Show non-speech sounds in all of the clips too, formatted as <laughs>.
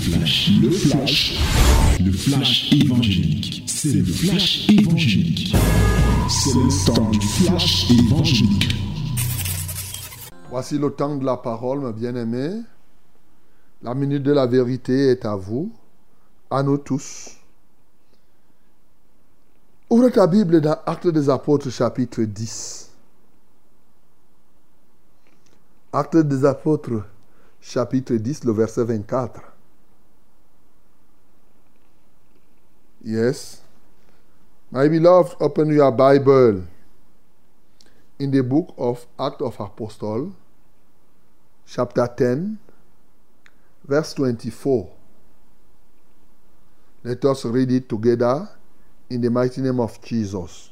flash, le flash, le flash évangélique. C'est le flash évangélique. C'est le temps du flash évangélique. Voici le temps de la parole, mes bien-aimés. La minute de la vérité est à vous, à nous tous. Ouvre ta Bible dans Actes des Apôtres, chapitre 10. Actes des Apôtres, chapitre 10, le verset 24. Yes. My beloved, open your Bible in the book of Acts of Apostle, chapter 10, verse 24. Let us read it together in the mighty name of Jesus.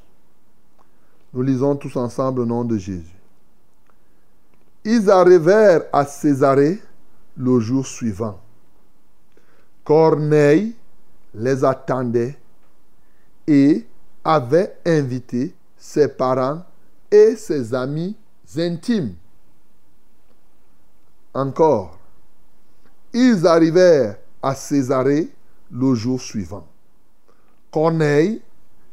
Nous lisons tous ensemble au nom de Jésus. Ils arrivèrent à Césarée le jour suivant. Corneille les attendait et avait invité ses parents et ses amis intimes. Encore, ils arrivèrent à Césarée le jour suivant. Corneille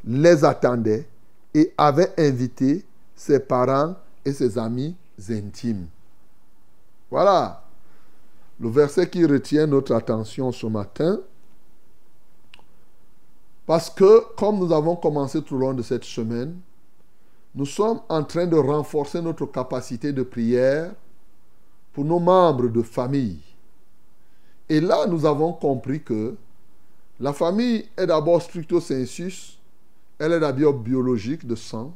les attendait et avait invité ses parents et ses amis intimes. Voilà le verset qui retient notre attention ce matin. Parce que, comme nous avons commencé tout au long de cette semaine, nous sommes en train de renforcer notre capacité de prière pour nos membres de famille. Et là, nous avons compris que la famille est d'abord stricto sensus, elle est d'abord biologique de sang,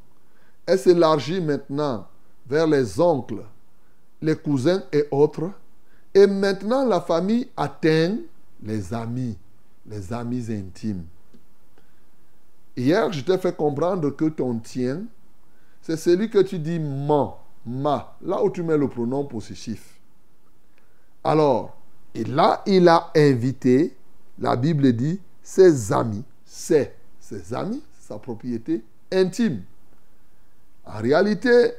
elle s'élargit maintenant vers les oncles, les cousins et autres, et maintenant la famille atteint les amis, les amis intimes. Hier, je t'ai fait comprendre que ton tien, c'est celui que tu dis mon, ma, là où tu mets le pronom possessif. Alors, et là, il a invité, la Bible dit, ses amis, c'est ses amis, sa propriété intime. En réalité,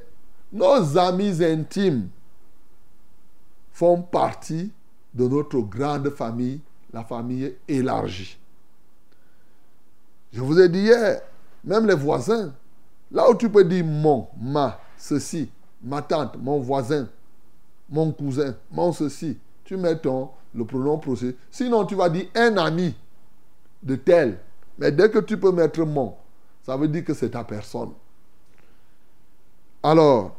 nos amis intimes font partie de notre grande famille, la famille élargie. Je vous ai dit hier, même les voisins, là où tu peux dire mon, ma, ceci, ma tante, mon voisin, mon cousin, mon ceci, tu mets ton, le pronom procès. Sinon, tu vas dire un ami de tel. Mais dès que tu peux mettre mon, ça veut dire que c'est ta personne. Alors,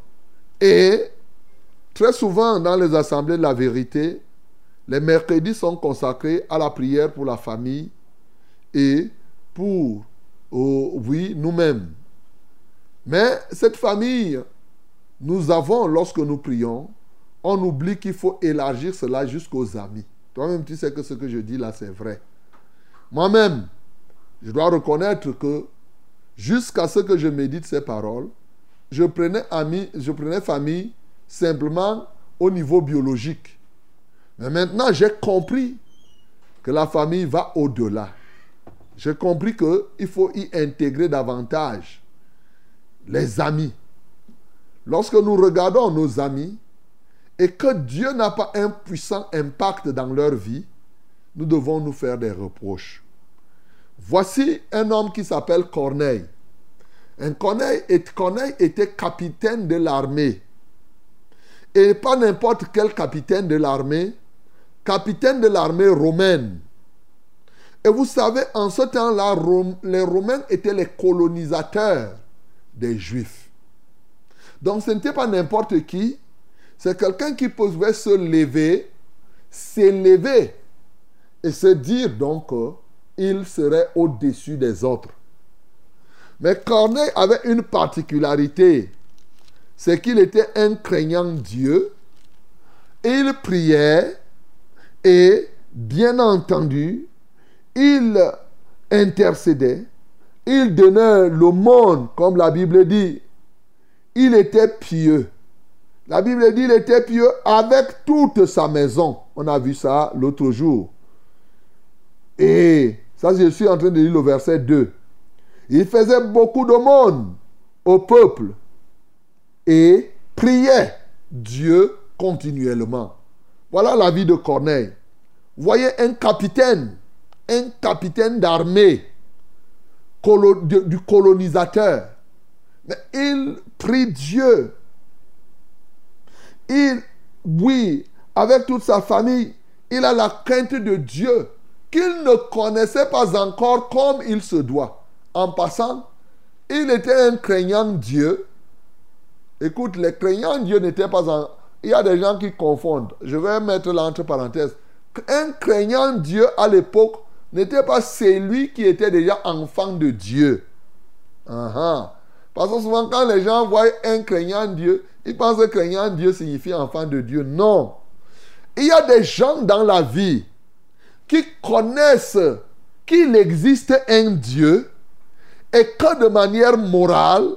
et très souvent dans les assemblées de la vérité, les mercredis sont consacrés à la prière pour la famille et pour, oh, oui, nous-mêmes. Mais cette famille, nous avons, lorsque nous prions, on oublie qu'il faut élargir cela jusqu'aux amis. Toi-même, tu sais que ce que je dis là, c'est vrai. Moi-même, je dois reconnaître que jusqu'à ce que je médite ces paroles, je prenais, je prenais famille simplement au niveau biologique. Mais maintenant, j'ai compris que la famille va au-delà. J'ai compris qu'il faut y intégrer davantage les amis. Lorsque nous regardons nos amis et que Dieu n'a pas un puissant impact dans leur vie, nous devons nous faire des reproches. Voici un homme qui s'appelle Corneille. Un Corneille, Corneille était capitaine de l'armée. Et pas n'importe quel capitaine de l'armée, capitaine de l'armée romaine. Et vous savez, en ce temps-là, les Romains étaient les colonisateurs des Juifs. Donc ce n'était pas n'importe qui, c'est quelqu'un qui pouvait se lever, s'élever et se dire donc qu'il serait au-dessus des autres. Mais Corneille avait une particularité, c'est qu'il était un craignant Dieu, il priait, et bien entendu, il intercédait, il donnait le monde, comme la Bible dit. Il était pieux. La Bible dit qu'il était pieux avec toute sa maison. On a vu ça l'autre jour. Et ça, je suis en train de lire le verset 2. Il faisait beaucoup de monde au peuple et priait Dieu continuellement. Voilà la vie de Corneille. voyez un capitaine, un capitaine d'armée du colonisateur. Mais il prie Dieu. Il, oui, avec toute sa famille, il a la crainte de Dieu qu'il ne connaissait pas encore comme il se doit. En passant, il était un craignant Dieu. Écoute, les craignants Dieu n'étaient pas en... Il y a des gens qui confondent. Je vais mettre là entre parenthèses. Un craignant Dieu à l'époque n'était pas celui qui était déjà enfant de Dieu. Parce que souvent, quand les gens voient un craignant Dieu, ils pensent que craignant Dieu signifie enfant de Dieu. Non. Il y a des gens dans la vie qui connaissent qu'il existe un Dieu et que de manière morale,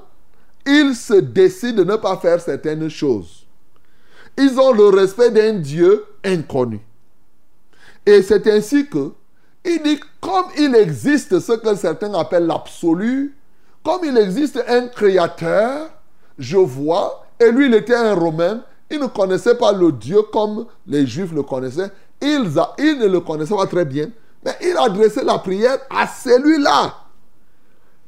ils se décident de ne pas faire certaines choses. Ils ont le respect d'un Dieu inconnu. Et c'est ainsi que il dit, comme il existe ce que certains appellent l'absolu, comme il existe un créateur, je vois, et lui il était un Romain, il ne connaissait pas le Dieu comme les Juifs le connaissaient, il, il ne le connaissait pas très bien, mais il adressait la prière à celui-là.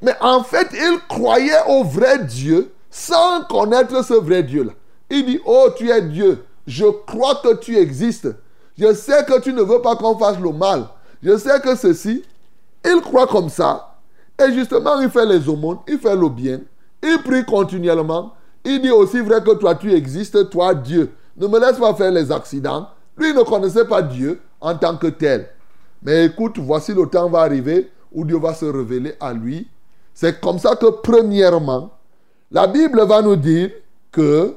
Mais en fait, il croyait au vrai Dieu sans connaître ce vrai Dieu-là. Il dit, oh, tu es Dieu, je crois que tu existes. Je sais que tu ne veux pas qu'on fasse le mal. Je sais que ceci, il croit comme ça. Et justement, il fait les aumônes, il fait le bien, il prie continuellement. Il dit aussi vrai que toi, tu existes, toi, Dieu. Ne me laisse pas faire les accidents. Lui ne connaissait pas Dieu en tant que tel. Mais écoute, voici le temps va arriver où Dieu va se révéler à lui. C'est comme ça que, premièrement, la Bible va nous dire que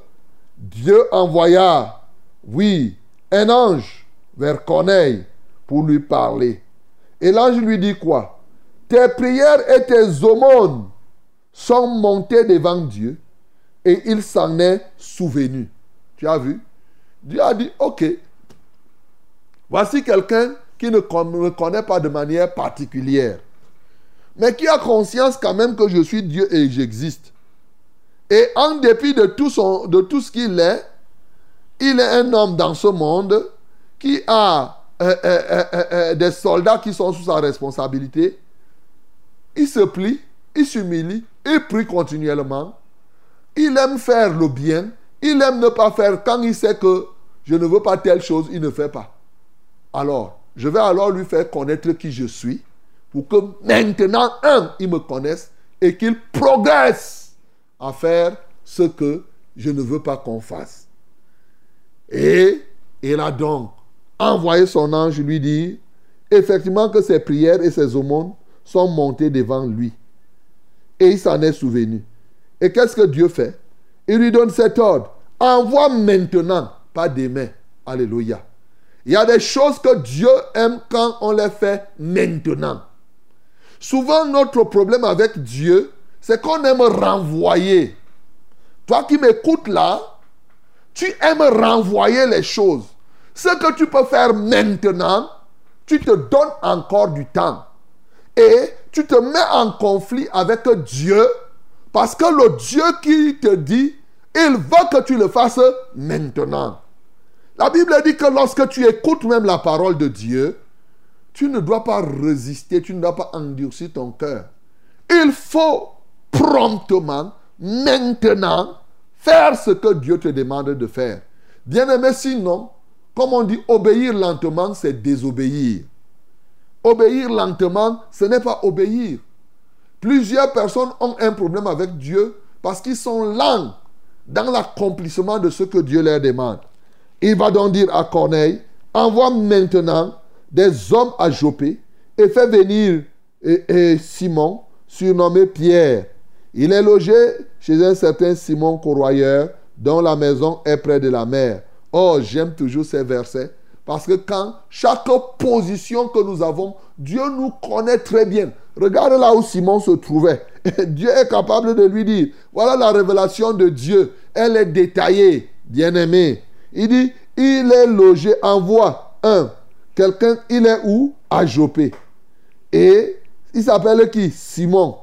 Dieu envoya, oui, un ange vers Corneille pour lui parler. Et l'ange lui dit quoi? Tes prières et tes aumônes sont montées devant Dieu et il s'en est souvenu. Tu as vu? Dieu a dit, ok, voici quelqu'un qui ne me connaît pas de manière particulière, mais qui a conscience quand même que je suis Dieu et j'existe. Et en dépit de tout, son, de tout ce qu'il est, il est un homme dans ce monde qui a euh, euh, euh, des soldats qui sont sous sa responsabilité, il se plie, il s'humilie, il prie continuellement. Il aime faire le bien. Il aime ne pas faire quand il sait que je ne veux pas telle chose, il ne fait pas. Alors, je vais alors lui faire connaître qui je suis pour que maintenant, un, il me connaisse et qu'il progresse à faire ce que je ne veux pas qu'on fasse. Et il a donc envoyé son ange lui dire effectivement que ses prières et ses aumônes sont montées devant lui. Et il s'en est souvenu. Et qu'est-ce que Dieu fait? Il lui donne cet ordre. Envoie maintenant, pas demain. Alléluia. Il y a des choses que Dieu aime quand on les fait maintenant. Souvent, notre problème avec Dieu, c'est qu'on aime renvoyer. Toi qui m'écoutes là, tu aimes renvoyer les choses. Ce que tu peux faire maintenant, tu te donnes encore du temps. Et tu te mets en conflit avec Dieu parce que le Dieu qui te dit, il veut que tu le fasses maintenant. La Bible dit que lorsque tu écoutes même la parole de Dieu, tu ne dois pas résister, tu ne dois pas endurcir ton cœur. Il faut promptement, maintenant, faire ce que Dieu te demande de faire. Bien aimé, sinon, comme on dit, obéir lentement, c'est désobéir. Obéir lentement, ce n'est pas obéir. Plusieurs personnes ont un problème avec Dieu parce qu'ils sont lents dans l'accomplissement de ce que Dieu leur demande. Il va donc dire à Corneille, envoie maintenant des hommes à Jopé et fais venir Simon, surnommé Pierre. Il est logé chez un certain Simon Corroyeur, dont la maison est près de la mer. Oh, j'aime toujours ces versets. Parce que quand chaque position que nous avons, Dieu nous connaît très bien. Regarde là où Simon se trouvait. <laughs> Dieu est capable de lui dire, voilà la révélation de Dieu. Elle est détaillée, bien-aimé. Il dit, il est logé, envoie un. Quelqu'un, il est où? À Jopé. Et il s'appelle qui? Simon.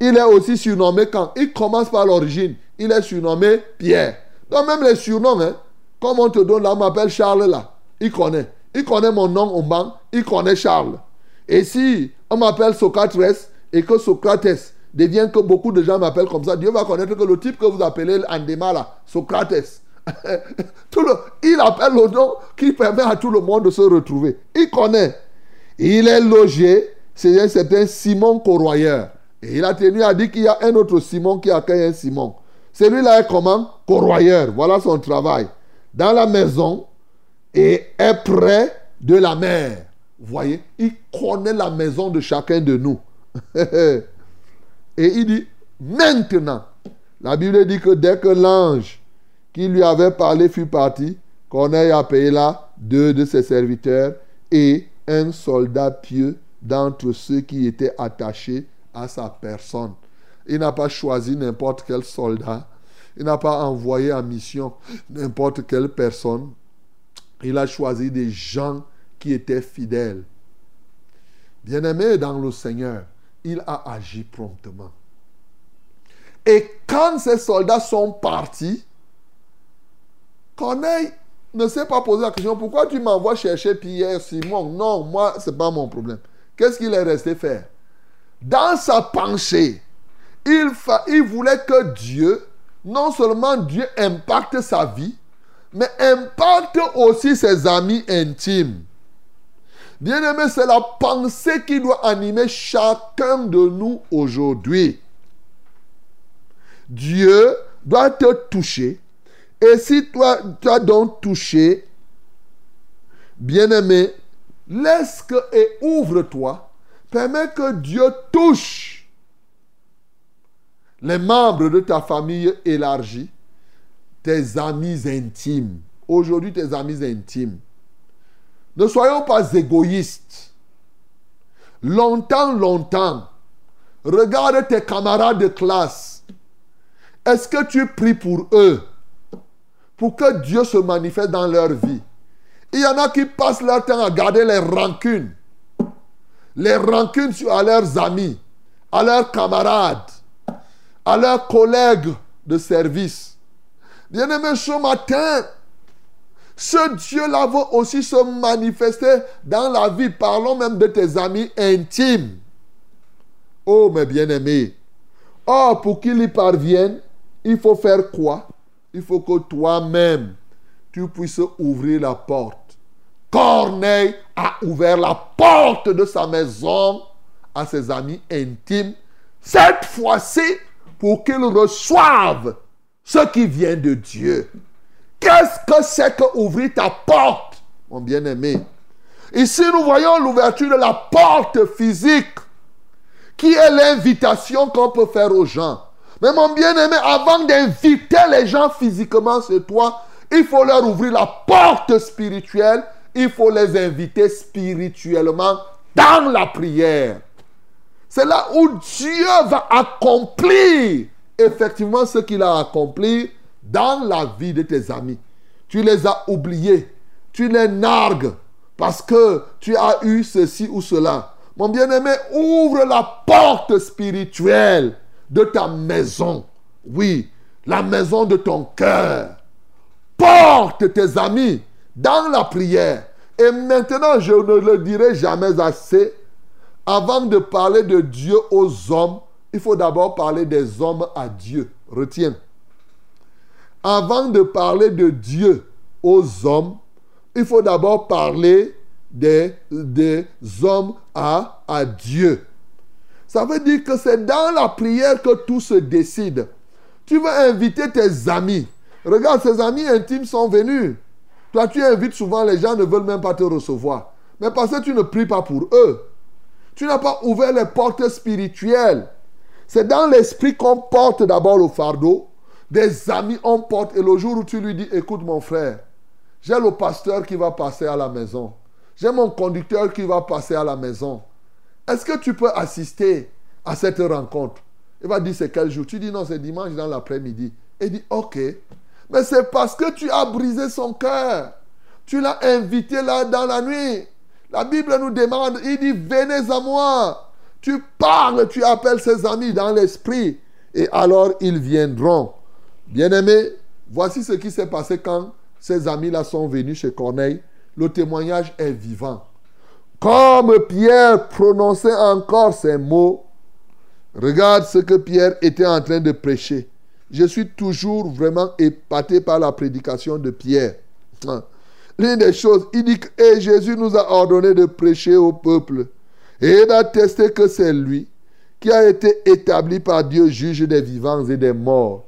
Il est aussi surnommé quand Il commence par l'origine. Il est surnommé Pierre. Donc même les surnoms, hein, comme on te donne là, on m'appelle Charles là. Il connaît. il connaît mon nom au banc, il connaît Charles. Et si on m'appelle Socrates et que Socrates devient que beaucoup de gens m'appellent comme ça, Dieu va connaître que le type que vous appelez Andema là, Socrates, <laughs> tout le, il appelle le nom qui permet à tout le monde de se retrouver. Il connaît. Il est logé c'est un certain Simon Corroyeur. Et il a tenu à dire qu'il y a un autre Simon qui accueille un Simon. Celui-là est comment? Corroyeur. Voilà son travail. Dans la maison et est près de la mer. Vous voyez, il connaît la maison de chacun de nous. <laughs> et il dit, maintenant, la Bible dit que dès que l'ange qui lui avait parlé fut parti, Corneille a payé là deux de ses serviteurs et un soldat pieux d'entre ceux qui étaient attachés à sa personne. Il n'a pas choisi n'importe quel soldat. Il n'a pas envoyé en mission n'importe quelle personne. Il a choisi des gens qui étaient fidèles. Bien-aimé dans le Seigneur, il a agi promptement. Et quand ces soldats sont partis, Corneille ne s'est pas posé la question pourquoi tu m'envoies chercher Pierre, Simon? Non, moi, ce n'est pas mon problème. Qu'est-ce qu'il est resté faire? Dans sa pensée, il, il voulait que Dieu, non seulement Dieu impacte sa vie, mais impacte aussi ses amis intimes. Bien-aimé, c'est la pensée qui doit animer chacun de nous aujourd'hui. Dieu doit te toucher. Et si toi, tu as donc touché, bien-aimé, Laisse que et ouvre-toi. Permets que Dieu touche les membres de ta famille élargie, tes amis intimes. Aujourd'hui, tes amis intimes. Ne soyons pas égoïstes. Longtemps, longtemps, regarde tes camarades de classe. Est-ce que tu pries pour eux? Pour que Dieu se manifeste dans leur vie il y en a qui passent leur temps à garder les rancunes. Les rancunes à leurs amis, à leurs camarades, à leurs collègues de service. Bien-aimé, ce matin, ce Dieu-là va aussi se manifester dans la vie. Parlons même de tes amis intimes. Oh, mes bien-aimés. Oh, pour qu'il y parvienne, il faut faire quoi? Il faut que toi-même, tu puisses ouvrir la porte. Corneille a ouvert la porte de sa maison à ses amis intimes, cette fois-ci pour qu'ils reçoivent ce qui vient de Dieu. Qu'est-ce que c'est que ouvrir ta porte, mon bien-aimé? Ici, nous voyons l'ouverture de la porte physique, qui est l'invitation qu'on peut faire aux gens. Mais mon bien-aimé, avant d'inviter les gens physiquement chez toi, il faut leur ouvrir la porte spirituelle il faut les inviter spirituellement dans la prière. C'est là où Dieu va accomplir effectivement ce qu'il a accompli dans la vie de tes amis. Tu les as oubliés, tu les nargues parce que tu as eu ceci ou cela. Mon bien-aimé, ouvre la porte spirituelle de ta maison. Oui, la maison de ton cœur. Porte tes amis dans la prière. Et maintenant, je ne le dirai jamais assez. Avant de parler de Dieu aux hommes, il faut d'abord parler des hommes à Dieu. Retiens. Avant de parler de Dieu aux hommes, il faut d'abord parler des, hommes à, à Dieu. Ça veut dire que c'est dans la prière que tout se décide. Tu vas inviter tes amis. Regarde, ces amis intimes sont venus. Toi, tu invites souvent, les gens ne veulent même pas te recevoir. Mais parce que tu ne pries pas pour eux. Tu n'as pas ouvert les portes spirituelles. C'est dans l'esprit qu'on porte d'abord le fardeau. Des amis, on porte. Et le jour où tu lui dis, écoute mon frère, j'ai le pasteur qui va passer à la maison. J'ai mon conducteur qui va passer à la maison. Est-ce que tu peux assister à cette rencontre? Il va dire, c'est quel jour? Tu dis, non, c'est dimanche dans l'après-midi. Il dit, ok. Mais c'est parce que tu as brisé son cœur. Tu l'as invité là dans la nuit. La Bible nous demande, il dit, venez à moi. Tu parles, tu appelles ses amis dans l'esprit. Et alors ils viendront. Bien-aimé, voici ce qui s'est passé quand ces amis-là sont venus chez Corneille. le témoignage est vivant. Comme Pierre prononçait encore ces mots, regarde ce que Pierre était en train de prêcher. Je suis toujours vraiment épaté par la prédication de Pierre. L'une des choses, il dit et Jésus nous a ordonné de prêcher au peuple et d'attester que c'est lui qui a été établi par Dieu juge des vivants et des morts.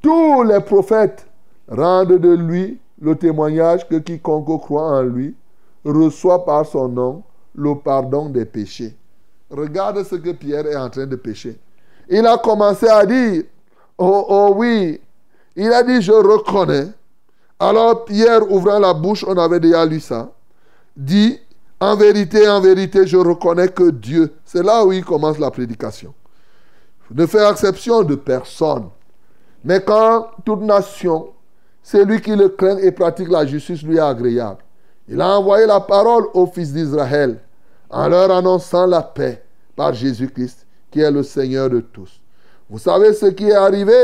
Tous les prophètes rendent de lui le témoignage que quiconque croit en lui reçoit par son nom le pardon des péchés. Regarde ce que Pierre est en train de pécher. Il a commencé à dire, oh, oh oui, il a dit, je reconnais. Alors Pierre, ouvrant la bouche, on avait déjà lu ça, dit, en vérité, en vérité, je reconnais que Dieu, c'est là où il commence la prédication, ne fait exception de personne. Mais quand toute nation, c'est lui qui le craint et pratique la justice, lui est agréable. Il a envoyé la parole aux fils d'Israël en leur annonçant la paix par Jésus-Christ, qui est le Seigneur de tous. Vous savez ce qui est arrivé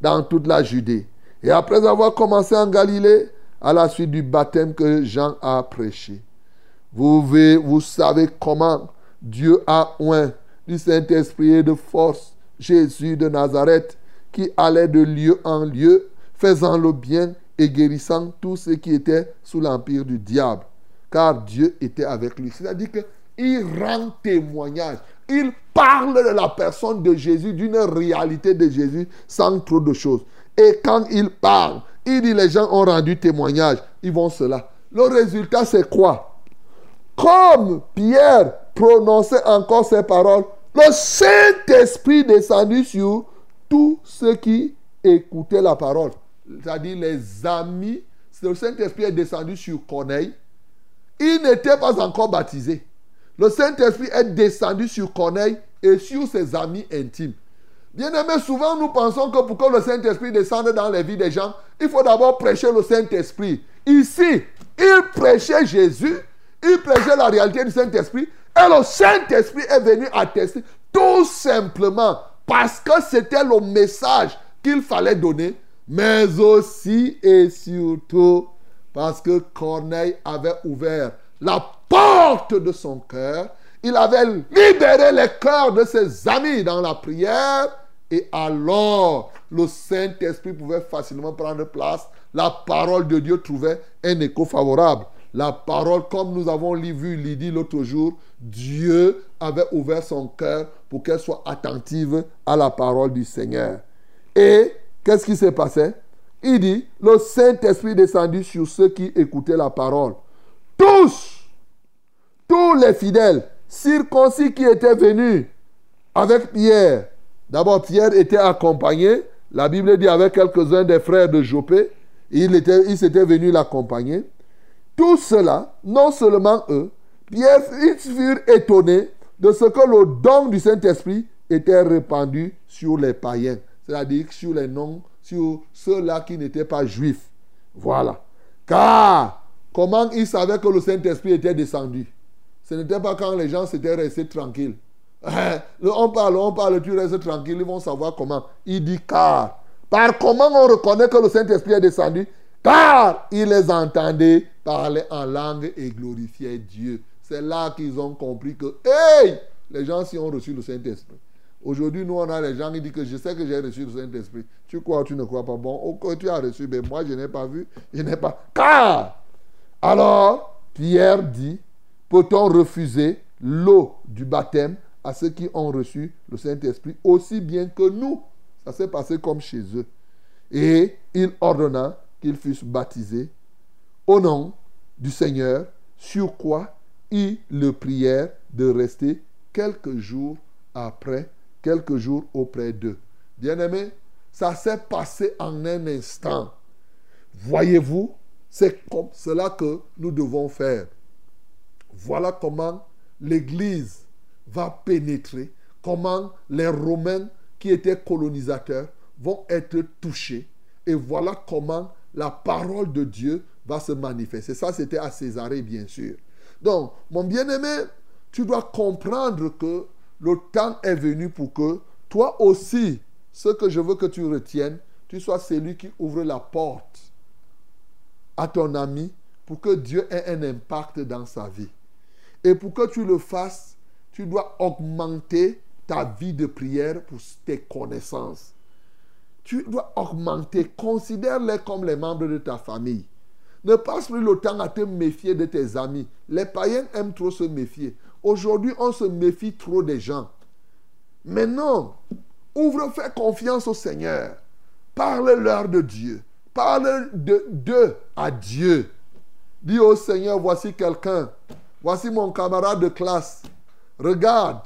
dans toute la Judée. Et après avoir commencé en Galilée, à la suite du baptême que Jean a prêché. Vous, savez comment Dieu a oint du Saint-Esprit et de force Jésus de Nazareth qui allait de lieu en lieu, faisant le bien et guérissant tous ceux qui étaient sous l'empire du diable. Car Dieu était avec lui. C'est-à-dire qu'il rend témoignage. Il parle de la personne de Jésus, d'une réalité de Jésus, sans trop de choses. Et quand il parle, il dit les gens ont rendu témoignage. Ils vont cela. Le résultat, c'est quoi? Comme Pierre prononçait encore ces paroles, le Saint-Esprit descendit sur tous ceux qui écoutaient la parole. C'est-à-dire les amis. Le Saint-Esprit est descendu sur Corneille. Il n'était pas encore baptisé. Le Saint-Esprit est descendu sur Corneille et sur ses amis intimes. Bien aimé, souvent nous pensons que pour que le Saint-Esprit descende dans les vies des gens, il faut d'abord prêcher le Saint-Esprit. Ici, il prêchait Jésus il prêchait la réalité du Saint-Esprit. Et le Saint-Esprit est venu attester tout simplement parce que c'était le message qu'il fallait donner, mais aussi et surtout parce que Corneille avait ouvert la porte de son cœur. Il avait libéré les cœurs de ses amis dans la prière. Et alors, le Saint-Esprit pouvait facilement prendre place. La parole de Dieu trouvait un écho favorable la parole, comme nous avons vu Lydie l'autre jour, Dieu avait ouvert son cœur pour qu'elle soit attentive à la parole du Seigneur. Et qu'est-ce qui s'est passé Il dit, le Saint-Esprit descendu sur ceux qui écoutaient la parole. Tous, tous les fidèles circoncis qui étaient venus avec Pierre. D'abord, Pierre était accompagné, la Bible dit, avec quelques-uns des frères de Jopé. Il, était, il s'était venu l'accompagner. Tout cela, non seulement eux, Pierre, ils furent étonnés de ce que le don du Saint-Esprit était répandu sur les païens, c'est-à-dire sur les noms, sur ceux-là qui n'étaient pas juifs. Voilà. Car, comment ils savaient que le Saint-Esprit était descendu? Ce n'était pas quand les gens s'étaient restés tranquilles. On parle, on parle, tu restes tranquille, ils vont savoir comment. Il dit car. Par comment on reconnaît que le Saint-Esprit est descendu? Car ils les entendaient parler en langue et glorifier Dieu. C'est là qu'ils ont compris que, hey, les gens s'y ont reçu le Saint-Esprit. Aujourd'hui, nous, on a les gens qui disent que je sais que j'ai reçu le Saint-Esprit. Tu crois ou tu ne crois pas? Bon, ok, tu as reçu, mais moi, je n'ai pas vu, je n'ai pas. Car, alors, Pierre dit, peut-on refuser l'eau du baptême à ceux qui ont reçu le Saint-Esprit aussi bien que nous Ça s'est passé comme chez eux. Et il ordonna qu'ils fussent baptisés au nom du Seigneur, sur quoi ils le prièrent de rester quelques jours après, quelques jours auprès d'eux. Bien-aimés, ça s'est passé en un instant. Voyez-vous, c'est comme cela que nous devons faire. Voilà comment l'Église va pénétrer, comment les Romains qui étaient colonisateurs vont être touchés. Et voilà comment la parole de Dieu va se manifester. Ça, c'était à Césarée, bien sûr. Donc, mon bien-aimé, tu dois comprendre que le temps est venu pour que toi aussi, ce que je veux que tu retiennes, tu sois celui qui ouvre la porte à ton ami pour que Dieu ait un impact dans sa vie. Et pour que tu le fasses, tu dois augmenter ta vie de prière pour tes connaissances. Tu dois augmenter, considère-les comme les membres de ta famille. Ne passe plus le temps à te méfier de tes amis. Les païens aiment trop se méfier. Aujourd'hui, on se méfie trop des gens. Mais non, ouvre, fais confiance au Seigneur. Parle-leur de Dieu. Parle de à Dieu. Dis au Seigneur, voici quelqu'un. Voici mon camarade de classe. Regarde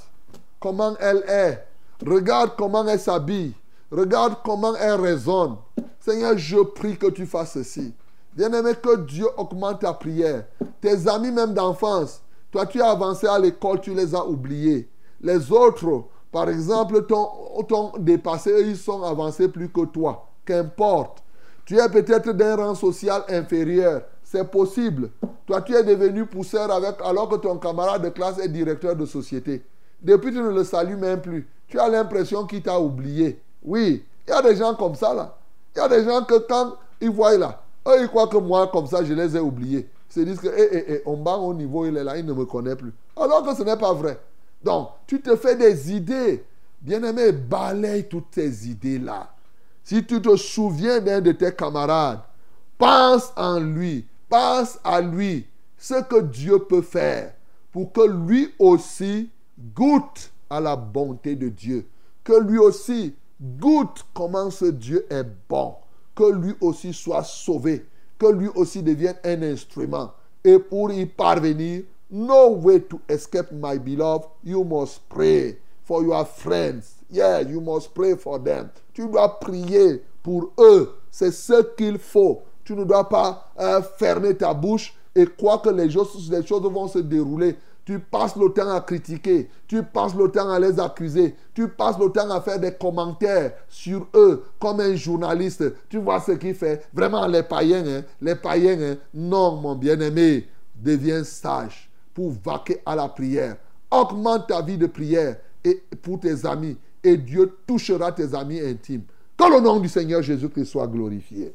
comment elle est. Regarde comment elle s'habille. Regarde comment elle raisonne. Seigneur, je prie que tu fasses ceci. Bien-aimé, que Dieu augmente ta prière. Tes amis même d'enfance, toi tu as avancé à l'école, tu les as oubliés. Les autres, par exemple, t'ont dépassé, ils sont avancés plus que toi. Qu'importe. Tu es peut-être d'un rang social inférieur. C'est possible. Toi, tu es devenu pousseur avec, alors que ton camarade de classe est directeur de société. Depuis, tu ne le salues même plus. Tu as l'impression qu'il t'a oublié. Oui, il y a des gens comme ça là. Il y a des gens que quand ils voient là, eux, ils croient que moi, comme ça, je les ai oubliés. Ils se disent que, eh, eh, eh, on bat au niveau, il est là, il ne me connaît plus. Alors que ce n'est pas vrai. Donc, tu te fais des idées. Bien-aimé, balaye toutes ces idées-là. Si tu te souviens d'un de tes camarades, pense en lui, pense à lui, ce que Dieu peut faire pour que lui aussi goûte à la bonté de Dieu. Que lui aussi goûte comment ce Dieu est bon que lui aussi soit sauvé, que lui aussi devienne un instrument. Et pour y parvenir, no way to escape, my beloved. You must pray for your friends. Yeah, you must pray for them. Tu dois prier pour eux. C'est ce qu'il faut. Tu ne dois pas euh, fermer ta bouche et croire que les choses, vont se dérouler tu passes le temps à critiquer, tu passes le temps à les accuser, tu passes le temps à faire des commentaires sur eux comme un journaliste. Tu vois ce qu'il fait. Vraiment, les païens, hein, les païens, hein, non, mon bien-aimé, deviens sage pour vaquer à la prière. Augmente ta vie de prière et pour tes amis et Dieu touchera tes amis intimes. Que le nom du Seigneur Jésus-Christ soit glorifié.